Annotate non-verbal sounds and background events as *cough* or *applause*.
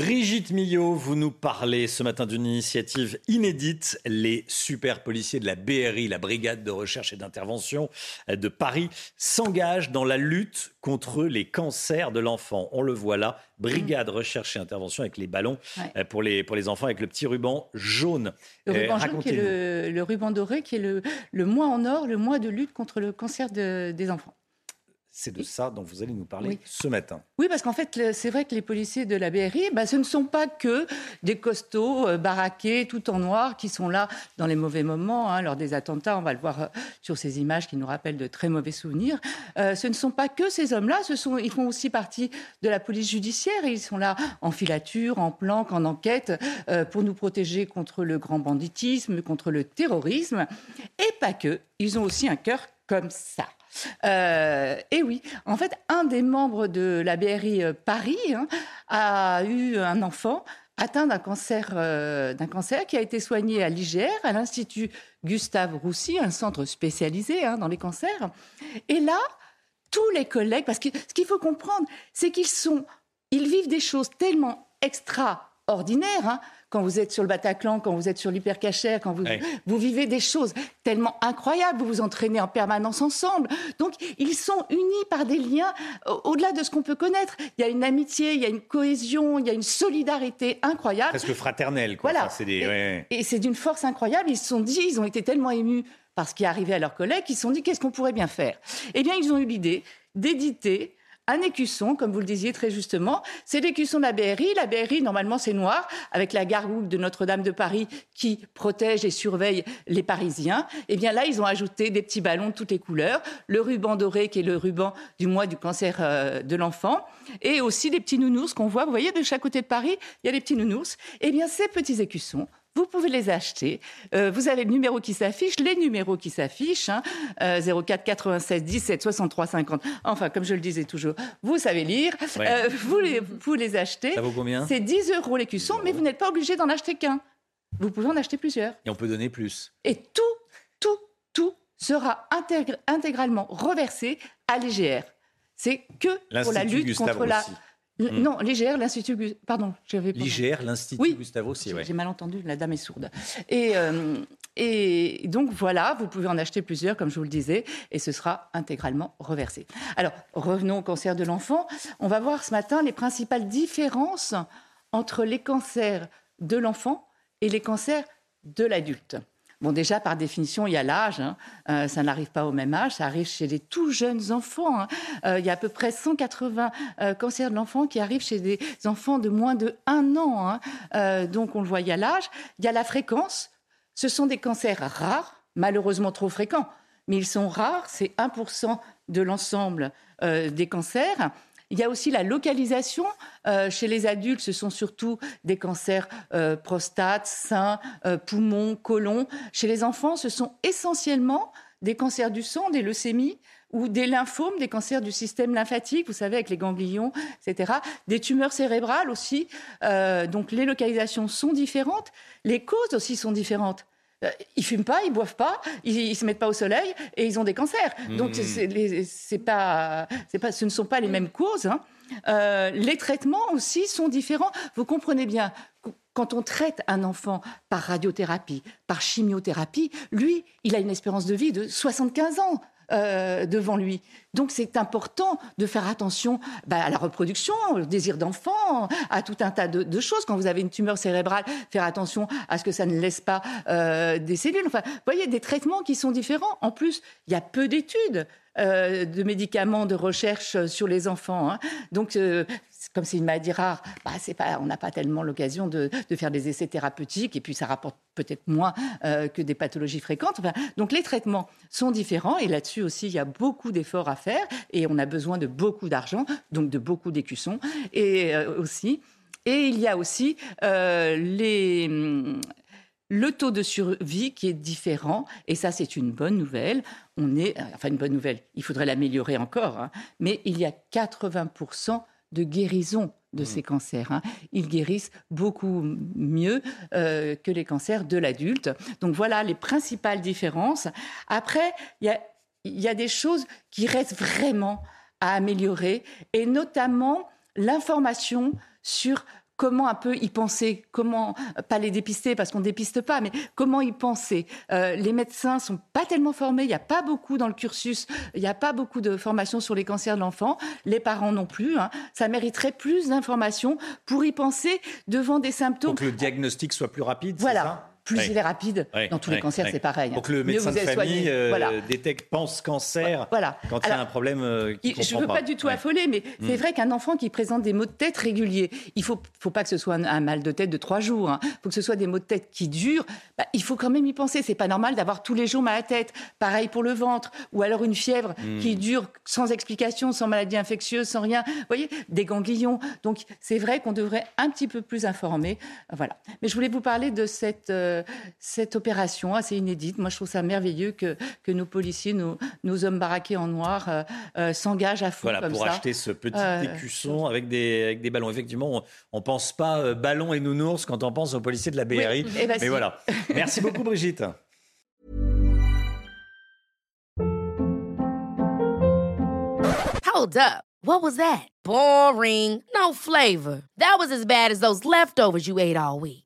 Brigitte Millot, vous nous parlez ce matin d'une initiative inédite. Les super policiers de la BRI, la Brigade de recherche et d'intervention de Paris, s'engagent dans la lutte contre les cancers de l'enfant. On le voit là, Brigade recherche et intervention avec les ballons Ouais. euh, pour, les, pour les enfants avec le petit ruban jaune. Le Euh, ruban jaune qui est le, le ruban doré, qui est le, le mois en or, le mois de lutte contre le cancer de- des enfants. C'est de ça dont vous allez nous parler Oui. ce matin. Oui, parce qu'en fait, c'est vrai que les policiers de la BRI, bah, ce ne sont pas que des costauds euh, baraqués, tout en noir, qui sont là dans les mauvais moments, hein, lors des attentats. On va le voir euh, sur ces images qui nous rappellent de très mauvais souvenirs. Euh, ce ne sont pas que ces hommes-là, ce sont, ils font aussi partie de la police judiciaire. Et ils sont là en filature, en planque, en enquête, pour nous protéger contre le grand banditisme, contre le terrorisme. Et pas que, ils ont aussi un cœur comme ça. Euh, et oui, en fait, un des membres de la BRI euh, Paris hein, a eu un enfant atteint d'un cancer, euh, cancer qui a été soigné à l'IGR, à l'Institut Gustave Roussy, un centre spécialisé hein, dans les cancers. Et là, tous les collègues, parce que ce qu'il faut comprendre, c'est qu'ils ils vivent des choses tellement extraordinaires. hein. Quand vous êtes sur le Bataclan, quand vous êtes sur l'hypercachère, quand vous, Ouais. vous vivez des choses tellement incroyables, vous vous entraînez en permanence ensemble. Donc, ils sont unis par des liens au- au-delà de ce qu'on peut connaître. Il y a une amitié, il y a une cohésion, il y a une solidarité incroyable. Presque fraternel. Quoi. Voilà. Des- Et- ouais. Et c'est d'une force incroyable. Ils se sont dit, ils ont été tellement émus par ce qui est arrivé à leurs collègues qu'ils se sont dit, qu'est-ce qu'on pourrait bien faire? Eh bien, ils ont eu l'idée d'éditer un écusson, comme vous le disiez très justement. C'est l'écusson de la BRI. La BRI, normalement, c'est noir, avec la gargouille de Notre-Dame de Paris qui protège et surveille les Parisiens. Eh bien, là, ils ont ajouté des petits ballons de toutes les couleurs, le ruban doré, qui est le ruban du mois du cancer euh, de l'enfant, et aussi des petits nounours qu'on voit. Vous voyez, de chaque côté de Paris, il y a des petits nounours. Eh bien, ces petits écussons, vous pouvez les acheter. Euh, vous avez le numéro qui s'affiche, les numéros qui s'affichent, hein, euh, 04 96 17 63 50. Enfin, comme je le disais toujours, vous savez lire. Ouais. Euh, vous, les, vous les achetez. Ça vaut combien? C'est 10 euros l'écusson, mais vous n'êtes pas obligé d'en acheter qu'un. Vous pouvez en acheter plusieurs. Et on peut donner plus. Et tout, tout, tout sera intégr- intégralement reversé à l'IGR. C'est que pour la lutte Gustave contre la. L- Mm. Non, l'IGR, l'Institut. Pardon, j'avais pas. L'IGR, l'Institut Oui. Gustave aussi. J'ai Ouais. j'ai mal entendu, la dame est sourde. Et, euh, et donc voilà, vous pouvez en acheter plusieurs, comme je vous le disais, et ce sera intégralement reversé. Alors, revenons au cancer de l'enfant. On va voir ce matin les principales différences entre les cancers de l'enfant et les cancers de l'adulte. Bon, déjà, par définition, il y a l'âge. hein. Euh, ça n'arrive pas au même âge. Ça arrive chez les tout jeunes enfants. hein. Euh, il y a à peu près 180 euh, cancers de l'enfant qui arrivent chez des enfants de moins de 1 an. hein. Donc, on le voit, il y a l'âge. Il y a la fréquence. Ce sont des cancers rares, malheureusement trop fréquents, mais ils sont rares. C'est 1% de l'ensemble des cancers. Il y a aussi la localisation. Euh, chez les adultes, ce sont surtout des cancers euh, prostate, sein, euh, poumon. Chez les enfants, ce sont essentiellement des cancers du sang, des leucémies ou des lymphomes, des cancers du système lymphatique, vous savez, avec les ganglions, etc. Des tumeurs cérébrales aussi. Euh, donc les localisations sont différentes. Les causes aussi sont différentes. Ils fument pas, ils boivent pas, ils, ils se mettent pas au soleil et ils ont des cancers. Donc c'est- c'est les- c'est pas, c'est pas, ce ne sont pas les mêmes causes. hein. Euh, les traitements aussi sont différents. Vous comprenez bien. qu- Quand on traite un enfant par radiothérapie, par chimiothérapie, lui, il a une espérance de vie de 75 ans. Euh, devant lui. Donc c'est important de faire attention bah, à la reproduction, au désir d'enfant, à tout un tas de, choses. Quand vous avez une tumeur cérébrale, faire attention à ce que ça ne laisse pas euh, des cellules. Enfin, vous voyez, des traitements qui sont différents. En plus, il y a peu d'études. de médicaments de recherche sur les enfants. Hein. Donc, comme c'est une maladie rare, bah, pas, on n'a pas tellement l'occasion de, faire des essais thérapeutiques et puis ça rapporte peut-être moins que des pathologies fréquentes. donc les traitements sont différents et là-dessus aussi il y a beaucoup d'efforts à faire et on a besoin de beaucoup d'argent, donc de beaucoup d'écussons et aussi. Et il y a aussi les le taux de survie qui est différent, et ça c'est une bonne nouvelle. On est, enfin une bonne nouvelle, il faudrait l'améliorer encore, hein. mais il y a 80% de guérison de mmh. ces cancers. Hein. Ils guérissent beaucoup mieux euh, que les cancers de l'adulte. Donc voilà les principales différences. Après, il y a des choses qui restent vraiment à améliorer, et notamment l'information sur comment un peu y penser, comment pas les dépister parce qu'on dépiste pas, mais comment y penser? Euh, les médecins sont pas tellement formés, il n'y a pas beaucoup dans le cursus, il n'y a pas beaucoup de formation sur les cancers de l'enfant, les parents non plus. Hein. Ça mériterait plus d'informations pour y penser devant des symptômes. Pour que le diagnostic soit plus rapide. Voilà. Ça? Plus il est rapide. dans tous les cancers, c'est pareil. Pour que le médecin de famille euh, détecte, pense cancer voilà. quand il y a un problème euh, Je ne veux pas. du tout affoler, mais c'est mm. vrai qu'un enfant qui présente des maux de tête réguliers, il ne faut, faut pas que ce soit un, mal de tête de trois jours. Il hein. faut que ce soit des maux de tête qui durent. Bah, il faut quand même y penser. C'est pas normal d'avoir tous les jours mal à tête. Pareil pour le ventre. Ou alors une fièvre mm. qui dure sans explication, sans maladie infectieuse, sans rien. Vous voyez, des ganglions. Donc c'est vrai qu'on devrait un petit peu plus informer. Voilà. Mais je voulais vous parler de cette... Euh, cette opération assez inédite. Moi, je trouve ça merveilleux que, que nos policiers, nos, nos hommes baraqués en noir, euh, euh, s'engagent à fond voilà, pour acheter ce petit euh, écusson avec des, avec des ballons. Effectivement, on ne pense pas ballon et nounours quand on pense aux policiers de la BRI. Eh ben Mais voilà. *laughs* Merci beaucoup, Brigitte. Hold up. What was that? Boring. No flavor. That was as bad as those leftovers you ate all week.